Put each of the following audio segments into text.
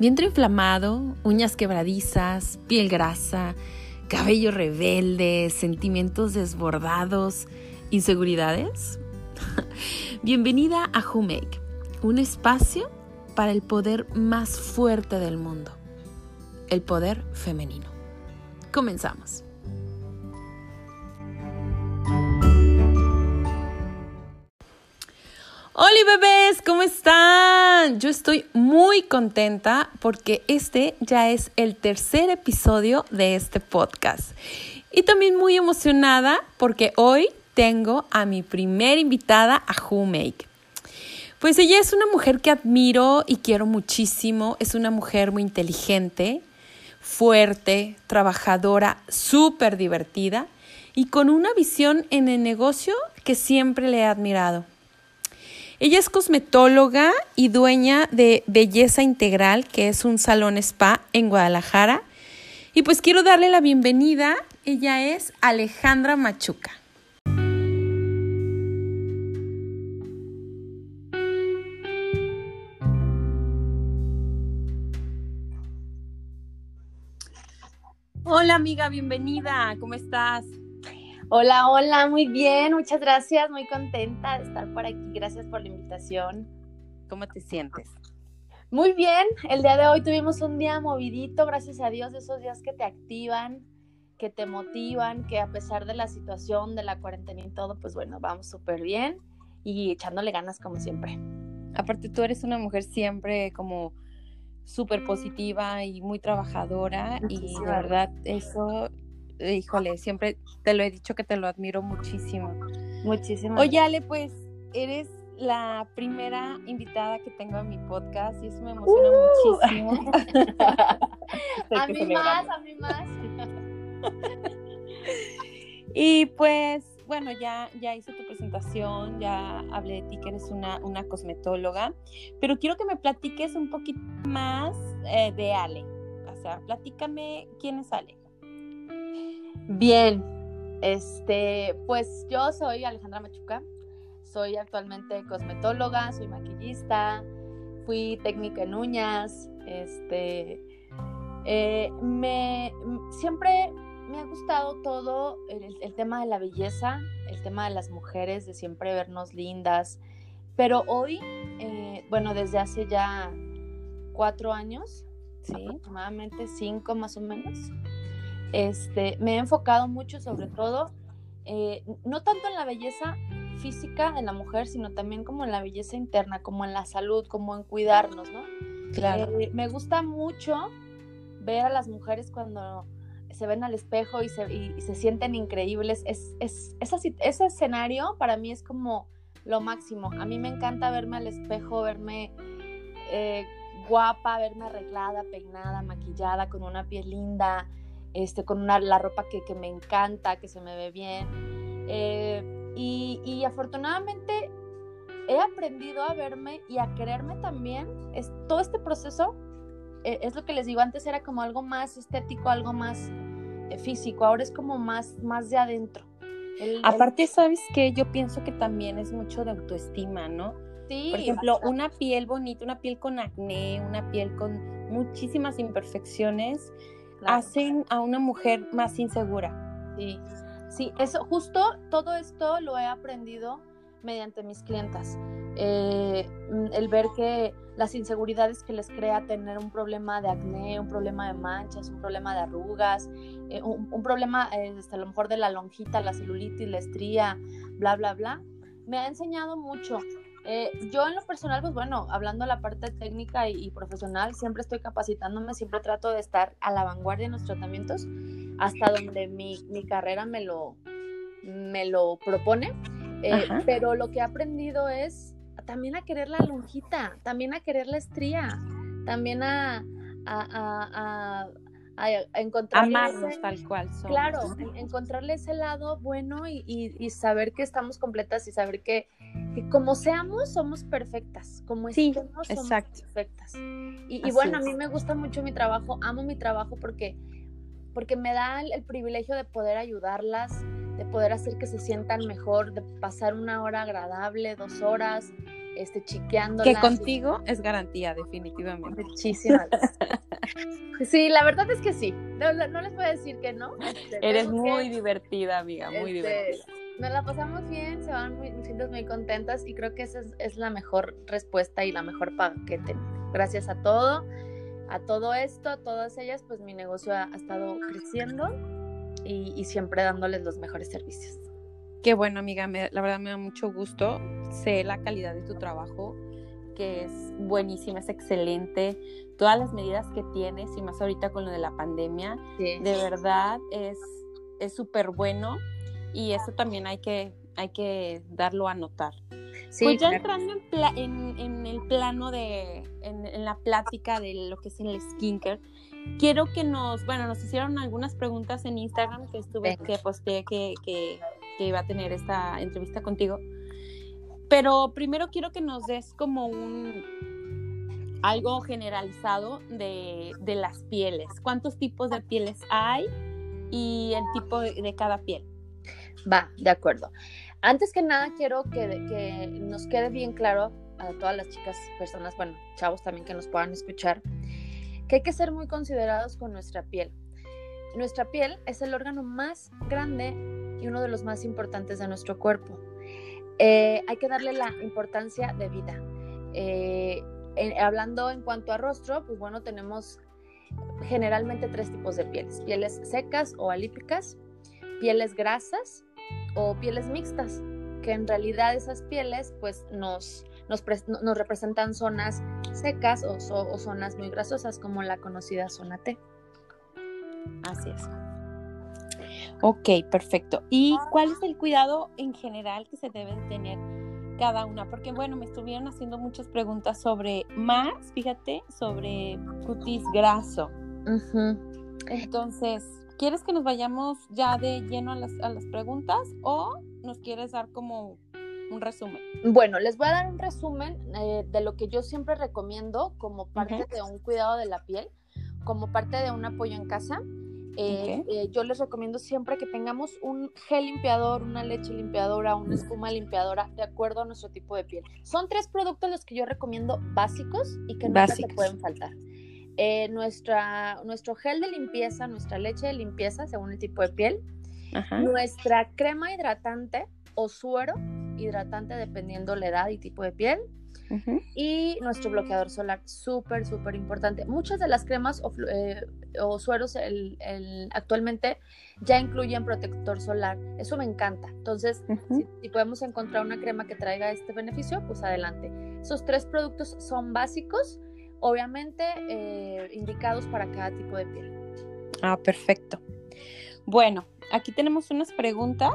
vientre inflamado, uñas quebradizas, piel grasa, cabello rebelde, sentimientos desbordados, inseguridades. Bienvenida a Who un espacio para el poder más fuerte del mundo, el poder femenino. Comenzamos. Hola bebés, ¿cómo están? Yo estoy muy contenta porque este ya es el tercer episodio de este podcast. Y también muy emocionada porque hoy tengo a mi primera invitada a Who Make. Pues ella es una mujer que admiro y quiero muchísimo. Es una mujer muy inteligente, fuerte, trabajadora, súper divertida y con una visión en el negocio que siempre le he admirado. Ella es cosmetóloga y dueña de Belleza Integral, que es un salón spa en Guadalajara. Y pues quiero darle la bienvenida. Ella es Alejandra Machuca. Hola amiga, bienvenida. ¿Cómo estás? Hola, hola, muy bien, muchas gracias, muy contenta de estar por aquí, gracias por la invitación. ¿Cómo te sientes? Muy bien, el día de hoy tuvimos un día movidito, gracias a Dios, de esos días que te activan, que te motivan, que a pesar de la situación, de la cuarentena y todo, pues bueno, vamos súper bien y echándole ganas como siempre. Aparte, tú eres una mujer siempre como súper positiva y muy trabajadora y de verdad eso híjole, siempre te lo he dicho que te lo admiro muchísimo. Muchísimo. Oye, Ale, pues eres la primera invitada que tengo a mi podcast y eso me emociona uh. muchísimo. a mí más, a mí más. y pues, bueno, ya, ya hice tu presentación, ya hablé de ti que eres una, una cosmetóloga, pero quiero que me platiques un poquito más eh, de Ale. O sea, platícame quién es Ale. Bien, este, pues yo soy Alejandra Machuca, soy actualmente cosmetóloga, soy maquillista, fui técnica en uñas, este, eh, me, siempre me ha gustado todo el, tema de la belleza, el tema de las mujeres, de siempre vernos lindas, pero hoy, eh, bueno, desde hace ya cuatro años, aproximadamente cinco más o menos, este, me he enfocado mucho sobre todo, eh, no tanto en la belleza física de la mujer, sino también como en la belleza interna, como en la salud, como en cuidarnos, ¿no? Claro. Eh, me gusta mucho ver a las mujeres cuando se ven al espejo y se, sienten increíbles. Es, es, ese escenario para mí es como lo máximo. A mí me encanta verme al espejo, verme eh, guapa, verme arreglada, peinada, maquillada, con una piel linda, este, con una, la ropa que, me encanta, que se me ve bien. Eh, y, afortunadamente he aprendido a verme y a quererme también. Es, todo este proceso eh, es lo que les digo, antes era como algo más estético, algo más eh, físico, ahora es como más, más de adentro. Aparte, ¿sabes que Yo pienso que también es mucho de autoestima, ¿no? Sí. Por ejemplo, una piel bonita, una piel con acné, una piel con muchísimas imperfecciones, hacen a una mujer más insegura. Sí, sí, eso, justo todo esto lo he aprendido mediante mis clientas. Eh, mm, el ver que las inseguridades que les crea tener un problema de acné, un problema de manchas, un problema de arrugas, eh, un, problema este, a lo mejor de la lonjita, la celulitis, la estría, bla, bla, bla, me ha enseñado mucho eh, yo en lo personal, pues bueno, hablando de la parte técnica y, profesional, siempre estoy capacitándome, siempre trato de estar a la vanguardia en los tratamientos, hasta donde mi, mi carrera me lo, me lo propone. Eh, pero lo que he aprendido es también a querer la lonjita, también a querer la estría, también a, a, encontrarle amarnos tal cual Claro, encontrarle ese lado bueno y, saber que estamos completas y saber que, como seamos, somos perfectas, como sí, somos perfectas. Y, bueno, a mí me gusta mucho mi trabajo, amo mi trabajo porque, porque me da el, privilegio de poder ayudarlas, de poder hacer que se sientan mejor, de pasar una hora agradable, dos horas, este, chiqueando. Que contigo es garantía, definitivamente. Muchísimas Sí, la verdad es que sí. No, les voy a decir que no. Este, Eres muy divertida, amiga, muy este, divertida. Nos la pasamos bien, se van muy, muy contentas y creo que esa es, la mejor respuesta y la mejor paga que he tenido. Gracias a todo, a todo esto, a todas ellas, pues mi negocio ha, estado creciendo y, y siempre dándoles los mejores servicios. Qué bueno, amiga, la verdad me da mucho gusto. Sé la calidad de tu trabajo, que es buenísima, es excelente. Todas las medidas que tienes, y más ahorita con lo de la pandemia, de verdad es súper bueno y eso también hay que, hay que darlo a notar. Sí, pues ya entrando en, en, el plano de, en, en, la plática de lo que es el skincare, quiero que nos, bueno, nos hicieron algunas preguntas en Instagram que estuve, que posteé que, que, que iba a tener esta entrevista contigo. Pero primero quiero que nos des como un algo generalizado de, de las pieles. ¿Cuántos tipos de pieles hay y el tipo de, cada piel? Va, de acuerdo. Antes que nada quiero que, que nos quede bien claro a todas las chicas, personas, bueno, chavos también que nos puedan escuchar, que hay que ser muy considerados con nuestra piel. Nuestra piel es el órgano más grande y uno de los más importantes de nuestro cuerpo. Eh, hay que darle la importancia de vida. Eh, hablando en cuanto a rostro, pues bueno, tenemos generalmente tres tipos de pieles. Pieles secas o alípicas, pieles grasas o pieles mixtas, que en realidad esas pieles pues nos nos, representan zonas secas o, zonas muy grasosas, como la conocida zona T. Así es. Ok, perfecto. ¿Y cuál es el cuidado en general que se debe tener cada una? Porque bueno, me estuvieron haciendo muchas preguntas sobre más, fíjate, sobre cutis graso. Entonces, ¿quieres que nos vayamos ya de lleno a las, a las preguntas o nos quieres dar como un resumen. Bueno, les voy a dar un resumen eh, de lo que yo siempre recomiendo como parte de un cuidado de la piel, como parte de un apoyo en casa. Eh, eh, yo les recomiendo siempre que tengamos un gel limpiador, una leche limpiadora, una espuma limpiadora, de acuerdo a nuestro tipo de piel. Son tres productos los que yo recomiendo básicos y que no se pueden faltar. Nuestra, nuestro gel de limpieza, nuestra leche de limpieza, según el tipo de piel, nuestra crema hidratante o suero hidratante dependiendo la edad y tipo de piel. Y nuestro bloqueador solar, súper, súper importante. Muchas de las cremas o, eh, sueros el, actualmente ya incluyen protector solar. Eso me encanta. Entonces, si, podemos encontrar una crema que traiga este beneficio, pues adelante. Esos tres productos son básicos, obviamente eh, indicados para cada tipo de piel. Ah, perfecto. Bueno, aquí tenemos unas preguntas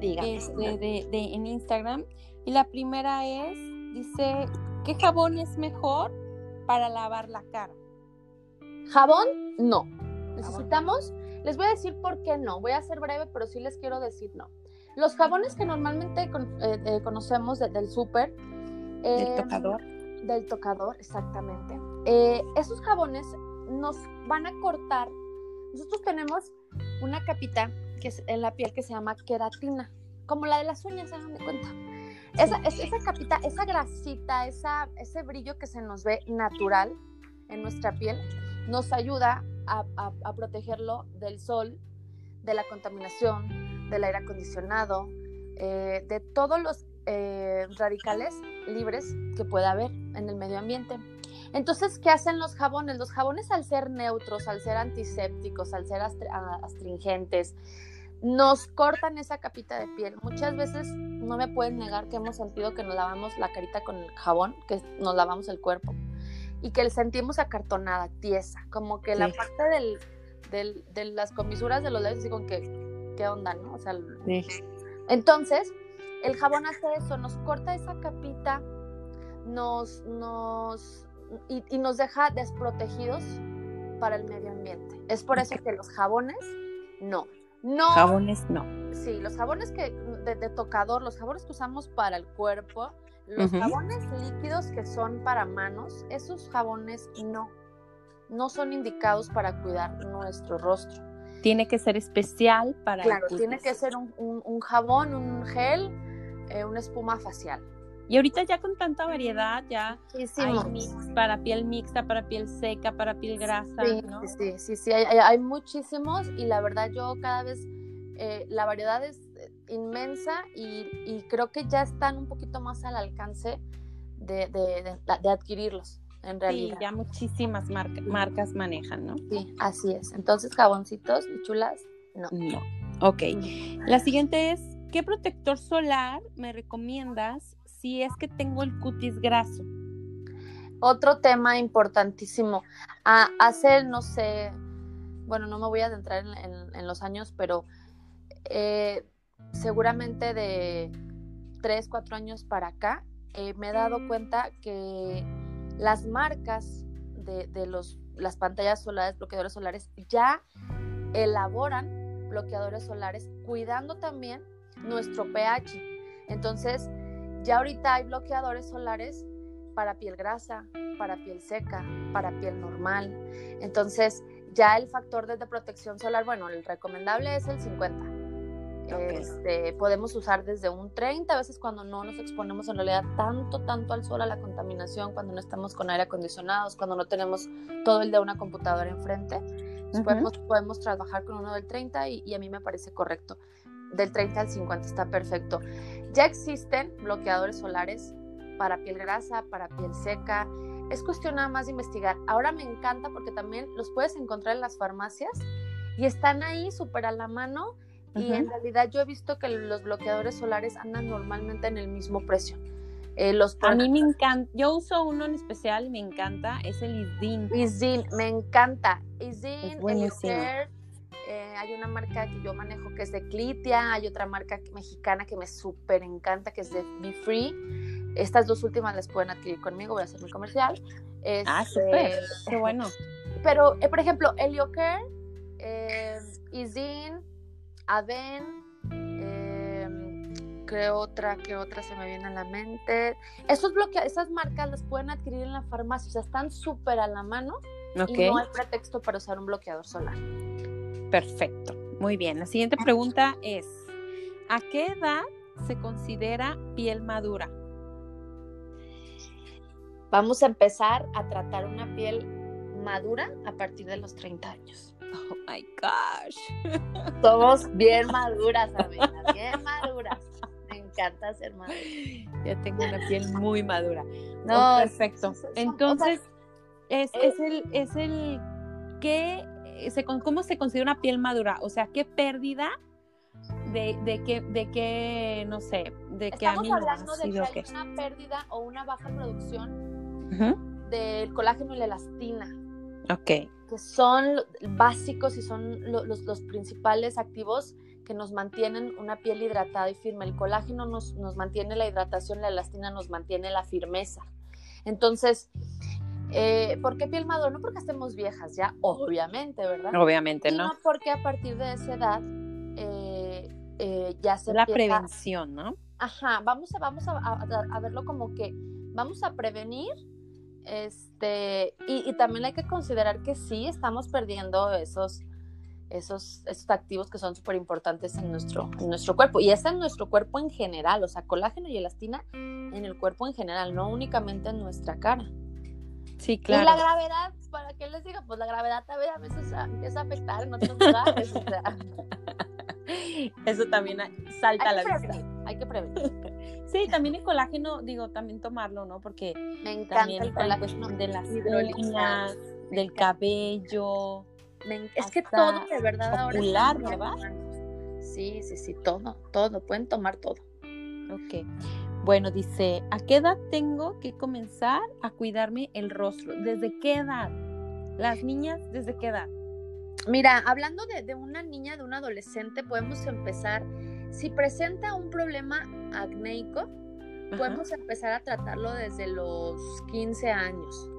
este, de, en Instagram. Y la primera es, dice, ¿qué jabón es mejor para lavar la cara? Jabón, no. Necesitamos, les voy a decir por qué no. Voy a ser breve, pero sí les quiero decir no. Los jabones que normalmente eh, eh, conocemos del súper. del em, tocador. Del tocador, exactamente. esos jabones nos van a cortar. Nosotros tenemos una capita que es en la piel que se llama queratina, como la de las uñas, se dan de cuenta. Esa, esa capita, esa grasita, esa, ese brillo que se nos ve natural en nuestra piel, nos ayuda a, a, protegerlo del sol, de la contaminación, del aire acondicionado, eh, de todos los eh, radicales libres que pueda haber en el medio ambiente. Entonces, ¿qué hacen los jabones? Los jabones al ser neutros, al ser antisépticos, al ser astringentes, nos cortan esa capita de piel. Muchas veces no me pueden negar que hemos sentido que nos lavamos la carita con el jabón, que nos lavamos el cuerpo y que sentimos acartonada, tiesa, como que la parte del, de las comisuras de los labios, con que, ¿qué onda, no? O sea, entonces, el jabón hace eso, nos corta esa capita, nos, nos, y, y nos deja desprotegidos para el medio ambiente. Es por eso que los jabones, no. No. Jabones no. Sí, los jabones que de, tocador, los jabones que usamos para el cuerpo, los jabones líquidos que son para manos, esos jabones no. No son indicados para cuidar nuestro rostro. Tiene que ser especial para. Claro, tiene que ser un, jabón, un gel, eh, una espuma facial. Y ahorita ya con tanta variedad, ya Muchísimos. hay mix para piel mixta, para piel seca, para piel grasa, Sí, ¿no? sí, sí, sí, hay, hay- hay muchísimos y la verdad yo cada vez, eh, la variedad es eh, inmensa y, y creo que ya están un poquito más al alcance de, de- de- de adquirirlos, en Sí, realidad. ya muchísimas marca- marcas manejan, ¿no? Sí, así es. Entonces, jaboncitos y chulas, no. No. Ok. La siguiente es, ¿qué protector solar me recomiendas si es que tengo el cutis graso? Otro tema importantísimo. Ah, hace, no sé, bueno, no me voy a adentrar en, en- en los años, pero eh, seguramente de tres, cuatro años para acá, eh, me he dado cuenta que las marcas de, de los, las pantallas solares, bloqueadores solares, ya elaboran bloqueadores solares cuidando también nuestro pH. Entonces, ya ahorita hay bloqueadores solares para piel grasa, para piel seca, para piel normal. Entonces, ya el factor de, protección solar, bueno, el recomendable es el 50. Ok. Este, podemos usar desde un 30, a veces cuando no nos exponemos en realidad tanto, tanto al sol, a la contaminación, cuando no estamos con aire acondicionados, cuando no tenemos todo el de una computadora enfrente, Ujú. podemos, podemos trabajar con uno del 30 y, y a mí me parece correcto. Del 30 al 50 está perfecto. Ya existen bloqueadores solares para piel grasa, para piel seca. Es cuestión nada más de investigar. Ahora me encanta porque también los puedes encontrar en las farmacias y están ahí súper a la mano. Y en realidad yo he visto que los bloqueadores solares andan normalmente en el mismo precio. Eh, los A mí me encanta, yo uso uno en especial y me encanta, es el Isdin. Isdin, me encanta. Isdin. Eliocare, eh, hay una marca que yo manejo que es de Clitia, hay otra marca mexicana que me súper encanta que es de Be Free. Estas dos últimas las pueden adquirir conmigo, voy a hacer mi comercial. Ah, Este, súper, qué bueno. Pero, eh, por ejemplo, Eliocare, eh, Isdin, Aven, eh, creo otra, que otra se me viene a la mente. Esos bloque esas marcas las pueden adquirir en la farmacia, o sea, están súper a la mano y no hay pretexto para usar un bloqueador solar. Perfecto. Muy bien. La siguiente pregunta es, ¿a qué edad se considera piel madura? Vamos a empezar a tratar una piel madura a partir de los 30 años. Oh my gosh. Somos bien maduras, amigas, bien maduras. Me encanta ser madura. Ya tengo una piel muy madura. No, perfecto. es- es- Entonces, es, es el, es el ¿qué se, con- ¿cómo se considera una piel madura? O sea, ¿qué pérdida de, de qué, de qué, no sé, de qué Estamos hablando de que hay una pérdida o una baja producción Ujú. del colágeno y la elastina, Ok, que son básicos y son lo- los, los principales activos que nos mantienen una piel hidratada y firme. El colágeno nos, nos mantiene la hidratación, la elastina nos mantiene la firmeza. Entonces, eh, ¿por qué piel madura? No porque estemos viejas ya, obviamente, ¿verdad? obviamente, Sino ¿no? porque a partir de esa edad eh, eh, ya se La empieza- prevención, ¿no? Ajá, vamos a, vamos a, a- a verlo como que vamos a prevenir, este, y, y también hay que considerar que sí estamos perdiendo esos, esos, esos activos que son súper importantes en nuestro, en nuestro cuerpo, y es en nuestro cuerpo en general, o sea, colágeno y elastina en el cuerpo en general, no únicamente en nuestra cara. Sí, Y la claro. gravedad, ¿para qué les digo? Pues la gravedad también a veces empieza a afectar en otros lugares, o sea, Eso también salta a la que vista. prevenir, hay que prevenir. Sí, también el colágeno, digo, también tomarlo, ¿no? Porque Me encanta también el colágeno. de las uñas, del cabello. Me es que todo de verdad ahora está muy ¿verdad? Sí, sí, sí, todo, todo, pueden tomar todo. Ok. Bueno, dice, ¿a qué edad tengo que comenzar a cuidarme el rostro? ¿Desde qué edad? Las niñas, ¿desde qué edad? Mira, hablando de, de una niña, de un adolescente, podemos empezar, si presenta un problema acnéico, Ajá. podemos empezar a tratarlo desde los 15 años.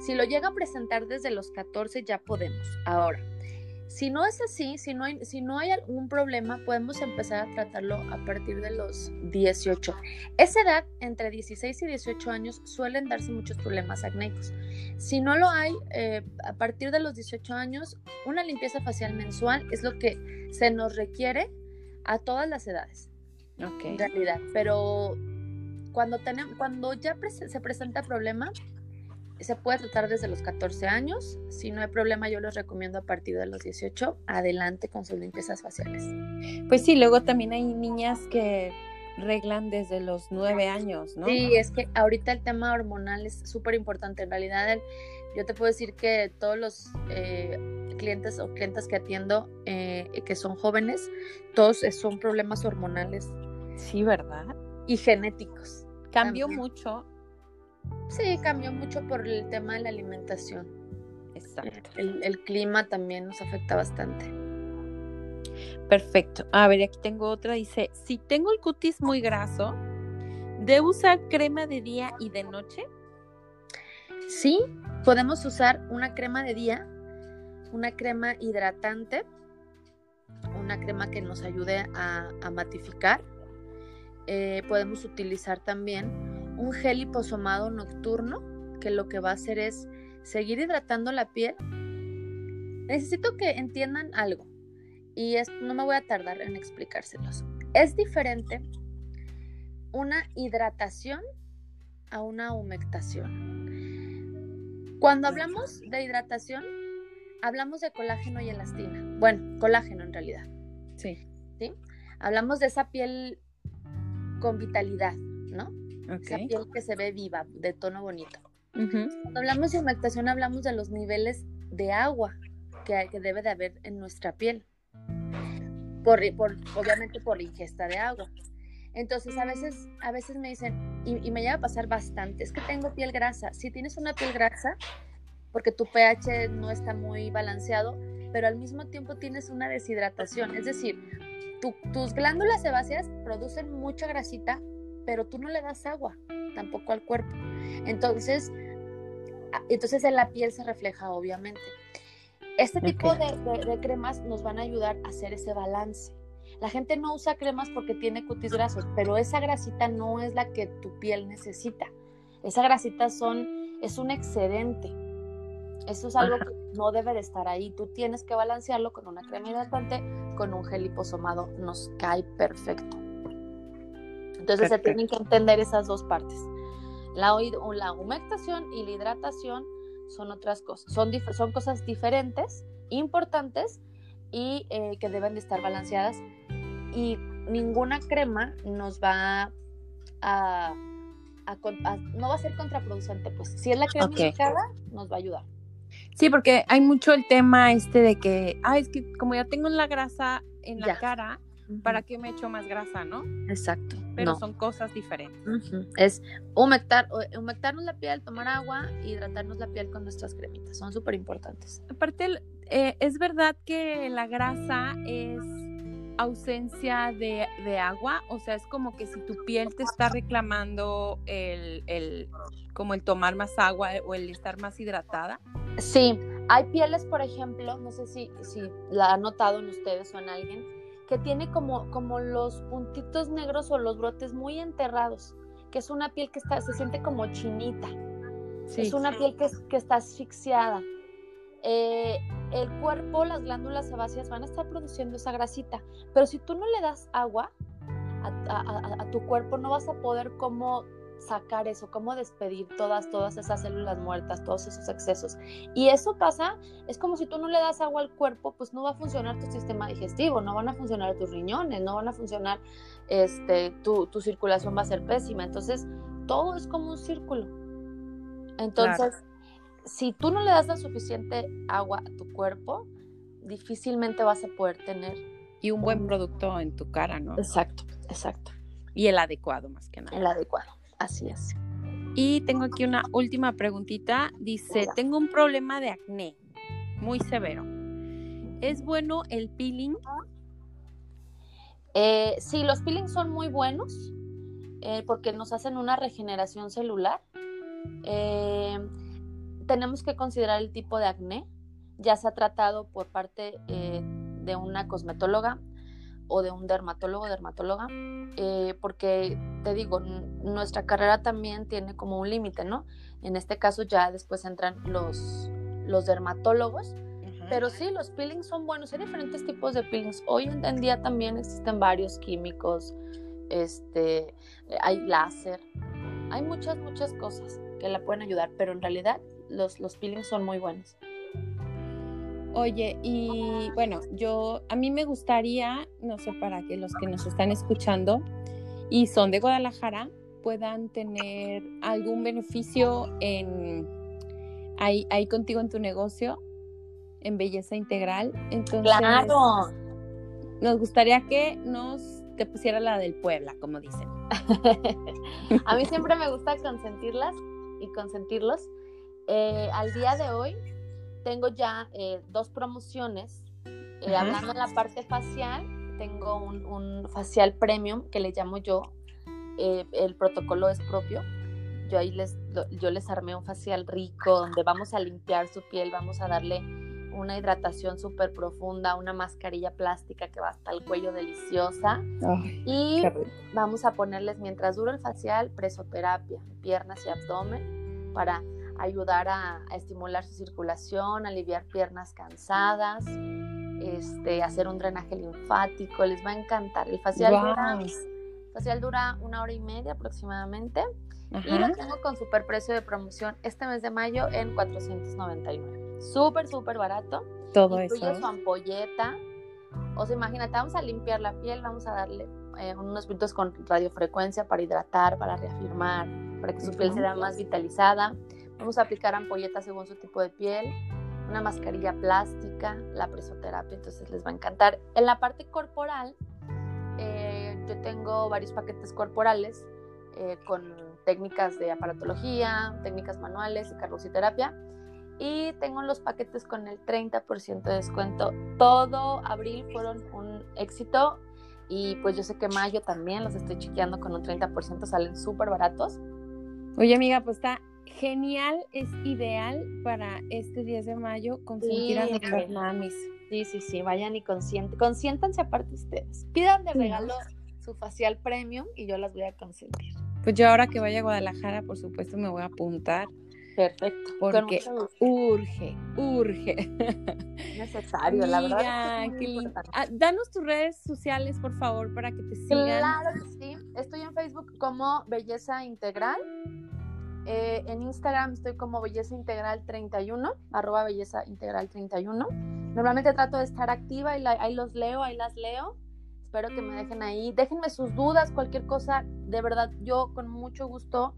Si lo llega a presentar desde los 14, ya podemos. Ahora, si no es así, si no hay, si no hay algún problema, podemos empezar a tratarlo a partir de los 18. Esa edad, entre 16 y 18 años, suelen darse muchos problemas acnéicos. Si no lo hay, eh, a partir de los 18 años, una limpieza facial mensual es lo que se nos requiere a todas las edades Ok. en realidad, pero cuando, tenemos, cuando ya se presenta problema, se puede tratar desde los 14 años. Si no hay problema, yo les recomiendo a partir de los 18, adelante con sus limpiezas faciales. Pues sí, luego también hay niñas que reglan desde los 9 años, ¿no? Sí, es que ahorita el tema hormonal es súper importante. En realidad, yo te puedo decir que todos los eh, clientes o clientes que atiendo eh, que son jóvenes, todos son problemas hormonales. Sí, ¿verdad? Y genéticos. Cambió mucho Sí, cambió mucho por el tema de la alimentación. Exacto. El, clima también nos afecta bastante. Perfecto. A ver, aquí tengo otra. Dice, si tengo el cutis muy graso, ¿debo usar crema de día y de noche? Sí, podemos usar una crema de día, una crema hidratante, una crema que nos ayude a, matificar. Eh, podemos utilizar también un gel liposomado nocturno que lo que va a hacer es seguir hidratando la piel. Necesito que entiendan algo y es, no me voy a tardar en explicárselos. Es diferente una hidratación a una humectación. Cuando hablamos de hidratación, hablamos de colágeno y elastina. Bueno, colágeno en realidad. Sí. ¿Sí? Hablamos de esa piel con vitalidad, ¿no? Esa piel que se ve viva, de tono bonito. Cuando hablamos de humectación, hablamos de los niveles de agua que, que debe de haber en nuestra piel. Por, por, obviamente por la ingesta de agua. Entonces, a veces, a veces me dicen, y, y, me llega a pasar bastante, es que tengo piel grasa. Si tienes una piel grasa, porque tu pH no está muy balanceado, pero al mismo tiempo tienes una deshidratación. Es decir, tus glándulas sebáceas producen mucha grasita, pero tú no le das agua tampoco al cuerpo. Entonces, entonces en la piel se refleja obviamente. Este tipo de, cremas nos van a ayudar a hacer ese balance. La gente no usa cremas porque tiene cutis grasos, pero esa grasita no es la que tu piel necesita. Esa grasita son, es un excedente. Eso es algo que no debe de estar ahí. Tú tienes que balancearlo con una crema hidratante, con un gel liposomado. Nos cae perfecto. Entonces se tienen que entender esas dos partes. La, la humectación y la hidratación son otras cosas, son, son cosas diferentes, importantes y eh, que deben de estar balanceadas y ninguna crema nos va a, no va a ser contraproducente, pues si es la crema indicada, nos va a ayudar. Sí, porque hay mucho el tema este de que, ah, es que como ya tengo la grasa en la cara, ¿para qué me echo más grasa, no? Exacto. Pero son cosas diferentes. Es humectar, humectarnos la piel, tomar agua hidratarnos la piel con nuestras cremitas. Son súper importantes. Aparte, eh, es verdad que la grasa es ausencia de, agua, o sea, es como que si tu piel te está reclamando el, como el tomar más agua o el estar más hidratada. Sí, hay pieles, por ejemplo, no sé si, si la han notado en ustedes o en alguien, que tiene como, como los puntitos negros o los brotes muy enterrados, que es una piel que está, se siente como chinita. es una piel que, que está asfixiada. Eh, el cuerpo, las glándulas sebáceas van a estar produciendo esa grasita, pero si tú no le das agua a, a tu cuerpo, no vas a poder como sacar eso, cómo despedir todas, todas esas células muertas, todos esos excesos. Y eso pasa, es como si tú no le das agua al cuerpo, pues no va a funcionar tu sistema digestivo, no van a funcionar tus riñones, no van a funcionar, este, tu, circulación va a ser pésima. Entonces, todo es como un círculo. Entonces, si tú no le das la suficiente agua a tu cuerpo, difícilmente vas a poder tener... Y un buen producto en tu cara, ¿no? Exacto, exacto. Y el adecuado más que nada. El adecuado. Así es. Y tengo aquí una última preguntita. Dice, tengo un problema de acné muy severo. ¿Es bueno el peeling? Eh, sí, los peelings son muy buenos eh, porque nos hacen una regeneración celular. Eh, tenemos que considerar el tipo de acné. Ya se ha tratado por parte de una cosmetóloga o de un dermatólogo, dermatóloga, eh, porque te digo, nuestra carrera también tiene como un límite, ¿no? En este caso ya después entran los, los dermatólogos, pero sí, los peelings son buenos, hay diferentes tipos de peelings. Hoy en día también existen varios químicos, este, hay láser, hay muchas, muchas cosas que la pueden ayudar, pero en realidad los, los peelings son muy buenos. Oye, y bueno, yo a mí me gustaría, no sé, para que los que nos están escuchando y son de Guadalajara puedan tener algún beneficio en ahí, ahí contigo en tu negocio, en belleza integral. Entonces, claro. Nos gustaría que nos te pusiera la del Puebla, como dicen. a mí siempre me gusta consentirlas y consentirlos. Eh, al día de hoy tengo ya eh, dos promociones. Eh, hablando de la parte facial, tengo un, facial premium que le llamo yo. Eh, el protocolo es propio. Yo ahí les, yo les armé un facial rico donde vamos a limpiar su piel, vamos a darle una hidratación súper profunda, una mascarilla plástica que va hasta el cuello deliciosa. y vamos a ponerles, mientras dura el facial, presoterapia, piernas y abdomen, para ayudar a, estimular su circulación, aliviar piernas cansadas, este, hacer un drenaje linfático, les va a encantar. El facial, dura, facial dura una hora y media aproximadamente y lo tengo con super precio de promoción este mes de mayo en 499. Súper, súper barato. Todo Incluye eso. su ampolleta. O sea, imagínate, vamos a limpiar la piel, vamos a darle eh, unos minutos con radiofrecuencia para hidratar, para reafirmar, para que su piel sea más vitalizada. Vamos a aplicar ampolletas según su tipo de piel, una mascarilla plástica, la presoterapia, entonces les va a encantar. En la parte corporal, eh, yo tengo varios paquetes corporales eh, con técnicas de aparatología, técnicas manuales y carboxiterapia. Y tengo los paquetes con el 30% de descuento. Todo abril fueron un éxito y pues yo sé que mayo también los estoy chequeando con un 30%, salen súper baratos. Oye amiga, pues está genial, es ideal para este 10 de mayo consentir a nuestras mamis. Sí, sí, sí, vayan y consienten, consiéntanse aparte ustedes. Pidan de regalo su facial premium y yo las voy a consentir. Pues yo ahora que vaya a Guadalajara, por supuesto, me voy a apuntar. Perfecto. Porque urge, urge. Necesario, la verdad. Ah, danos tus redes sociales, por favor, para que te sigan. Claro que sí. Estoy en Facebook como Belleza Integral. Eh, en Instagram estoy como Belleza Integral 31, arroba Belleza Integral 31. Normalmente trato de estar activa y ahí los leo, ahí las leo. Espero que me dejen ahí. Déjenme sus dudas, cualquier cosa. De verdad, yo con mucho gusto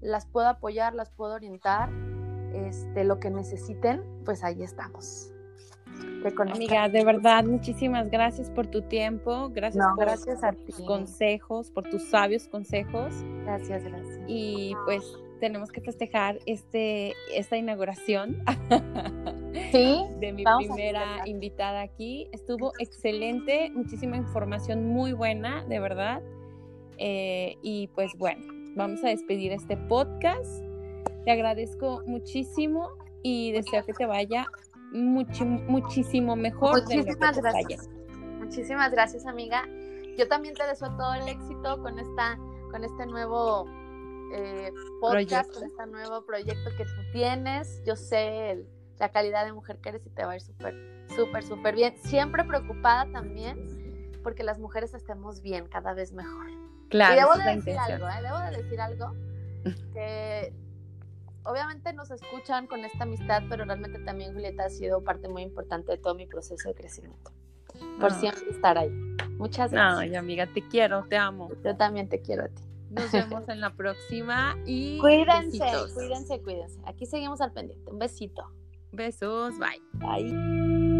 las puedo apoyar, las puedo orientar. Este, lo que necesiten, pues ahí estamos. Amiga, de verdad, muchísimas gracias por tu tiempo, gracias por gracias tus consejos, por tus sabios consejos. Gracias, gracias. Y pues tenemos que festejar este, esta inauguración ¿Sí? de mi primera invitada aquí. Estuvo excelente, muchísima información muy buena, de verdad. Eh, y pues bueno, vamos a despedir este podcast. Te agradezco muchísimo y deseo que te vaya muchísimo mejor. Muchísimas gracias. Muchísimas gracias, amiga. Yo también te deseo todo el éxito con esta, con este nuevo eh, podcast, con este nuevo proyecto que tú tienes. Yo sé la calidad de mujer que eres y te va a ir súper, súper, súper bien. Siempre preocupada también porque las mujeres estemos bien, cada vez mejor. Claro. Y debo de decir algo, ¿eh? debo de decir algo que obviamente nos escuchan con esta amistad, pero realmente también Julieta ha sido parte muy importante de todo mi proceso de crecimiento. Por ah. siempre estar ahí. Muchas gracias. Ay, amiga, te quiero, te amo. Yo también te quiero a ti. Nos vemos en la próxima y cuídense, cuídense, cuídense. Aquí seguimos al pendiente. Un besito. Besos, bye. Bye.